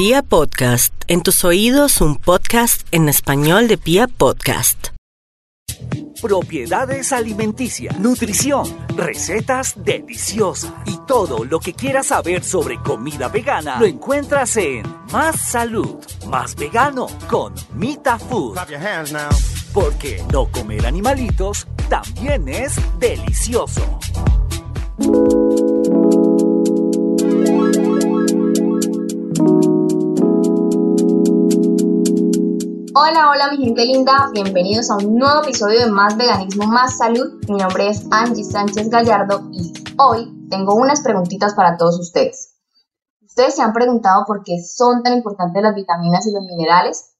Pia Podcast, en tus oídos un podcast en español de Pia Podcast. Propiedades alimenticias, nutrición, recetas deliciosas y todo lo que quieras saber sobre comida vegana lo encuentras en Más Salud, Más Vegano con Mita Food. Clap your hands now. Porque no comer animalitos también es delicioso. Hola, hola mi gente linda, bienvenidos a un nuevo episodio de Más Veganismo, Más Salud. Mi nombre es Angie Sánchez Gallardo y hoy tengo unas preguntitas para todos ustedes. ¿Ustedes se han preguntado por qué son tan importantes las vitaminas y los minerales?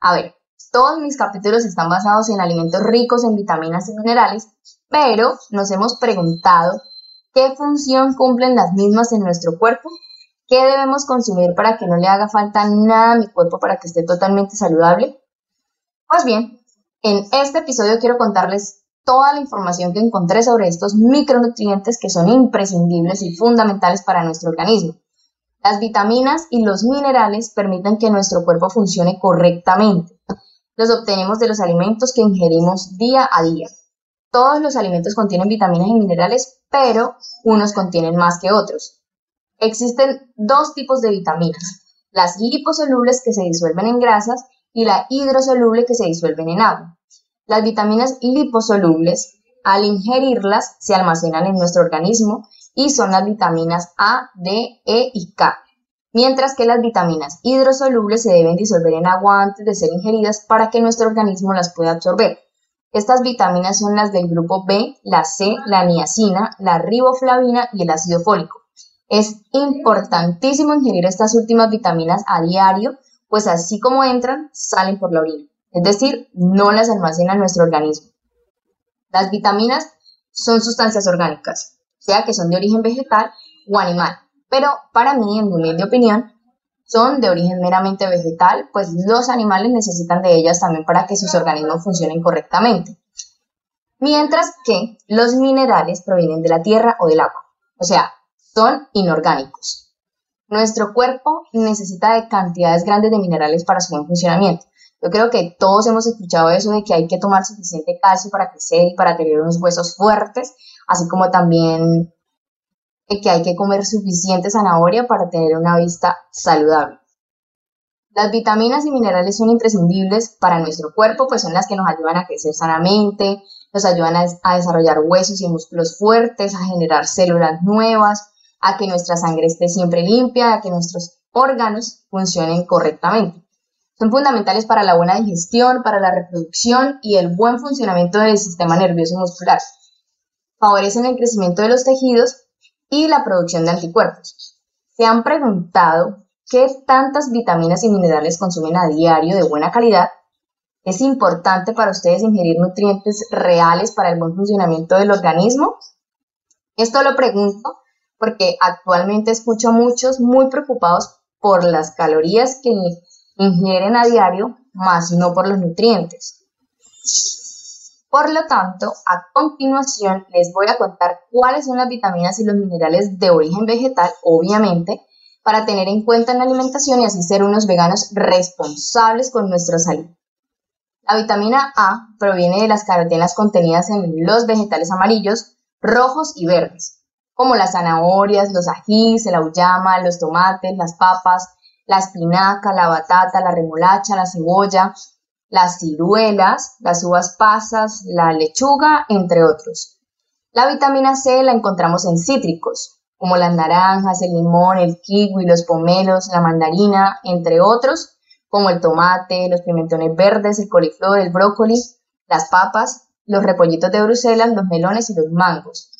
A ver, todos mis capítulos están basados en alimentos ricos en vitaminas y minerales, pero nos hemos preguntado qué función cumplen las mismas en nuestro cuerpo ¿Qué debemos consumir para que no le haga falta nada a mi cuerpo para que esté totalmente saludable? Pues bien, en este episodio quiero contarles toda la información que encontré sobre estos micronutrientes que son imprescindibles y fundamentales para nuestro organismo. Las vitaminas y los minerales permiten que nuestro cuerpo funcione correctamente. Los obtenemos de los alimentos que ingerimos día a día. Todos los alimentos contienen vitaminas y minerales, pero unos contienen más que otros. Existen dos tipos de vitaminas, las liposolubles que se disuelven en grasas y la hidrosoluble que se disuelven en agua. Las vitaminas liposolubles, al ingerirlas, se almacenan en nuestro organismo y son las vitaminas A, D, E y K, mientras que las vitaminas hidrosolubles se deben disolver en agua antes de ser ingeridas para que nuestro organismo las pueda absorber. Estas vitaminas son las del grupo B, la C, la niacina, la riboflavina y el ácido fólico. Es importantísimo ingerir estas últimas vitaminas a diario, pues así como entran, salen por la orina, es decir, no las almacena nuestro organismo. Las vitaminas son sustancias orgánicas, sea que son de origen vegetal o animal, pero para mí, en mi humilde opinión, son de origen meramente vegetal, pues los animales necesitan de ellas también para que sus organismos funcionen correctamente. Mientras que los minerales provienen de la tierra o del agua, o sea, son inorgánicos. Nuestro cuerpo necesita de cantidades grandes de minerales para su buen funcionamiento. Yo creo que todos hemos escuchado eso de que hay que tomar suficiente calcio para crecer y para tener unos huesos fuertes, así como también que hay que comer suficiente zanahoria para tener una vista saludable. Las vitaminas y minerales son imprescindibles para nuestro cuerpo, pues son las que nos ayudan a crecer sanamente, nos ayudan a, a desarrollar huesos y músculos fuertes, a generar células nuevas, a que nuestra sangre esté siempre limpia, a que nuestros órganos funcionen correctamente. Son fundamentales para la buena digestión, para la reproducción y el buen funcionamiento del sistema nervioso muscular. Favorecen el crecimiento de los tejidos y la producción de anticuerpos. ¿Se han preguntado qué tantas vitaminas y minerales consumen a diario de buena calidad? ¿Es importante para ustedes ingerir nutrientes reales para el buen funcionamiento del organismo? Esto lo pregunto porque actualmente escucho a muchos muy preocupados por las calorías que ingieren a diario, más no por los nutrientes. Por lo tanto, a continuación les voy a contar cuáles son las vitaminas y los minerales de origen vegetal, obviamente, para tener en cuenta en la alimentación y así ser unos veganos responsables con nuestra salud. La vitamina A proviene de las carotenas contenidas en los vegetales amarillos, rojos y verdes como las zanahorias, los ajís, el auyama, los tomates, las papas, la espinaca, la batata, la remolacha, la cebolla, las ciruelas, las uvas pasas, la lechuga, entre otros. La vitamina C la encontramos en cítricos, como las naranjas, el limón, el kiwi, los pomelos, la mandarina, entre otros, como el tomate, los pimentones verdes, el coliflor, el brócoli, las papas, los repollitos de Bruselas, los melones y los mangos.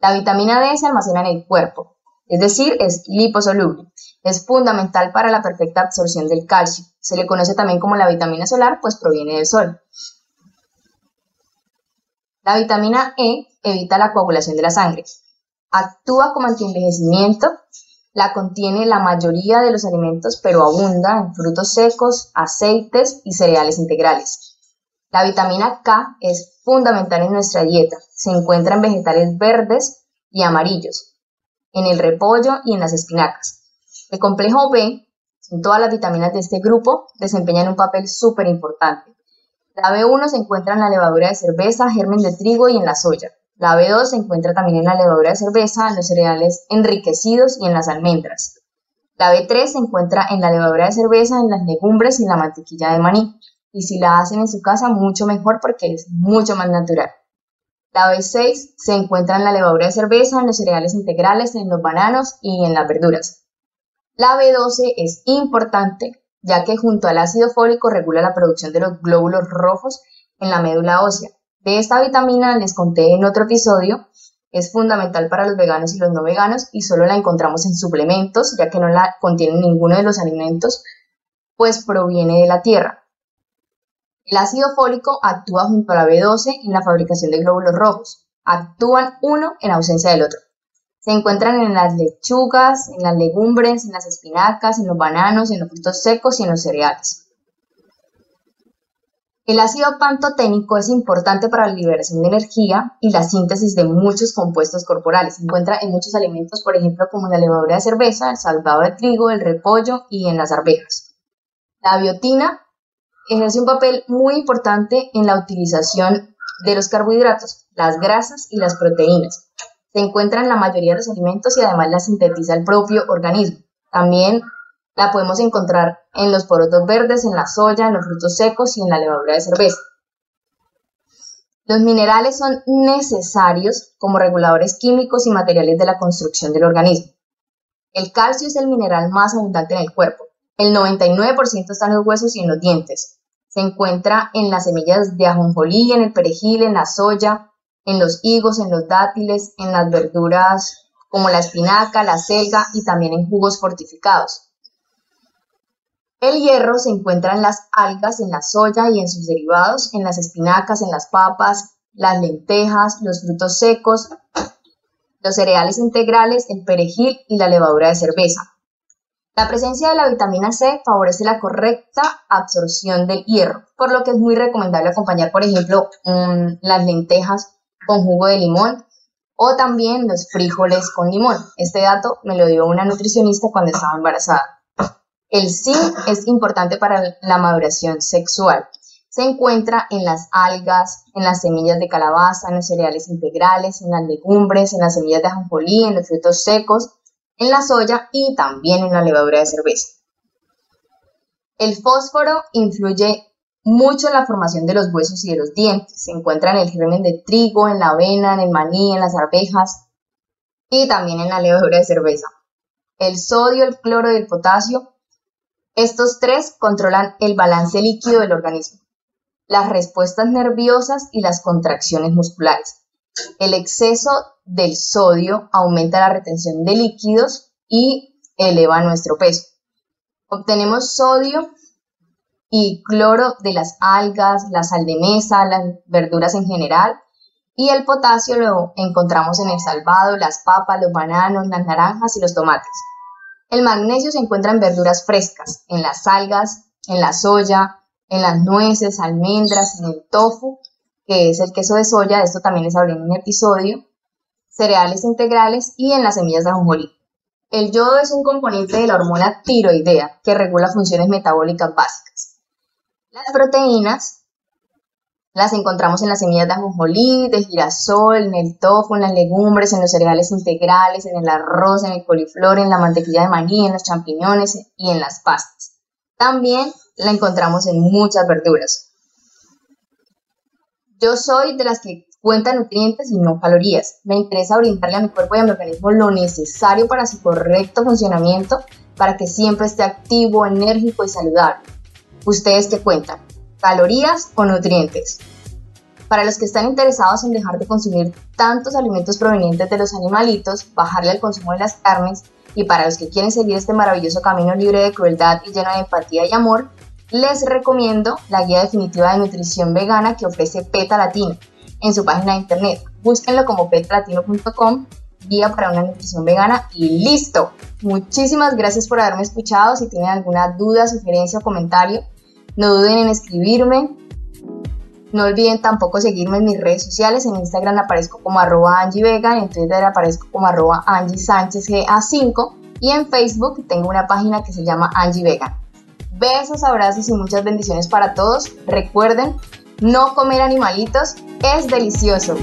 La vitamina D se almacena en el cuerpo, es decir, es liposoluble. Es fundamental para la perfecta absorción del calcio. Se le conoce también como la vitamina solar, pues proviene del sol. La vitamina E evita la coagulación de la sangre. Actúa como antienvejecimiento. La contiene la mayoría de los alimentos, pero abunda en frutos secos, aceites y cereales integrales. La vitamina K es fundamental en nuestra dieta. Se encuentra en vegetales verdes y amarillos, en el repollo y en las espinacas. El complejo B todas las vitaminas de este grupo, desempeñan un papel súper importante. La B1 se encuentra en la levadura de cerveza, germen de trigo y en la soya. La B2 se encuentra también en la levadura de cerveza, en los cereales enriquecidos y en las almendras. La B3 se encuentra en la levadura de cerveza, en las legumbres y en la mantequilla de maní. Y si la hacen en su casa, mucho mejor porque es mucho más natural. La B6 se encuentra en la levadura de cerveza, en los cereales integrales, en los bananos y en las verduras. La B12 es importante ya que junto al ácido fólico regula la producción de los glóbulos rojos en la médula ósea. De esta vitamina les conté en otro episodio, es fundamental para los veganos y los no veganos y solo la encontramos en suplementos, ya que no la contiene ninguno de los alimentos, pues proviene de la tierra. El ácido fólico actúa junto a la B12 en la fabricación de glóbulos rojos. Actúan uno en ausencia del otro. Se encuentran en las lechugas, en las legumbres, en las espinacas, en los bananos, en los frutos secos y en los cereales. El ácido pantoténico es importante para la liberación de energía y la síntesis de muchos compuestos corporales. Se encuentra en muchos alimentos, por ejemplo, como la levadura de cerveza, el salvado de trigo, el repollo y en las arvejas. La biotina ejerce un papel muy importante en la utilización de los carbohidratos, las grasas y las proteínas. Se encuentra en la mayoría de los alimentos y además la sintetiza el propio organismo. También la podemos encontrar en los porotos verdes, en la soya, en los frutos secos y en la levadura de cerveza. Los minerales son necesarios como reguladores químicos y materiales de la construcción del organismo. El calcio es el mineral más abundante en el cuerpo. El 99% está en los huesos y en los dientes. Se encuentra en las semillas de ajonjolí, en el perejil, en la soya, en los higos, en los dátiles, en las verduras como la espinaca, la selga y también en jugos fortificados. El hierro se encuentra en las algas, en la soya y en sus derivados, en las espinacas, en las papas, las lentejas, los frutos secos, los cereales integrales, el perejil y la levadura de cerveza. La presencia de la vitamina C favorece la correcta absorción del hierro, por lo que es muy recomendable acompañar, por ejemplo, las lentejas con jugo de limón o también los frijoles con limón. Este dato me lo dio una nutricionista cuando estaba embarazada. El zinc es importante para la maduración sexual. Se encuentra en las algas, en las semillas de calabaza, en los cereales integrales, en las legumbres, en las semillas de ajonjolí, en los frutos secos, en la soya y también en la levadura de cerveza. El fósforo influye mucho en la formación de los huesos y de los dientes. Se encuentra en el germen de trigo, en la avena, en el maní, en las arvejas y también en la levadura de cerveza. El sodio, el cloro y el potasio estos tres controlan el balance líquido del organismo, las respuestas nerviosas y las contracciones musculares. El exceso del sodio aumenta la retención de líquidos y eleva nuestro peso. Obtenemos sodio y cloro de las algas, la sal de mesa, las verduras en general, y el potasio lo encontramos en el salvado, las papas, los bananos, las naranjas y los tomates. El magnesio se encuentra en verduras frescas, en las algas, en la soya, en las nueces, almendras, en el tofu, que es el queso de soya, de esto también les hablé en un episodio, cereales integrales y en las semillas de ajonjolí. El yodo es un componente de la hormona tiroidea que regula funciones metabólicas básicas. Las proteínas las encontramos en las semillas de ajonjolí, de girasol, en el tofu, en las legumbres, en los cereales integrales, en el arroz, en el coliflor, en la mantequilla de maní, en los champiñones y en las pastas. También la encontramos en muchas verduras. Yo soy de las que cuenta nutrientes y no calorías. Me interesa brindarle a mi cuerpo y a mi organismo lo necesario para su correcto funcionamiento, para que siempre esté activo, enérgico y saludable. ¿Ustedes qué cuentan? calorías o nutrientes. Para los que están interesados en dejar de consumir tantos alimentos provenientes de los animalitos, bajarle al consumo de las carnes, y para los que quieren seguir este maravilloso camino libre de crueldad y lleno de empatía y amor, les recomiendo la guía definitiva de nutrición vegana que ofrece PETA Latino en su página de internet. Búsquenlo como petalatino.com, guía para una nutrición vegana y listo. Muchísimas gracias por haberme escuchado. Si tienen alguna duda, sugerencia o comentario, no duden en escribirme. No olviden tampoco seguirme en mis redes sociales. En Instagram aparezco como arroba Angie Vega, en Twitter aparezco como arroba Angie Sánchez GA5 y en Facebook tengo una página que se llama Angie Vega. Besos, abrazos y muchas bendiciones para todos. Recuerden, no comer animalitos es delicioso.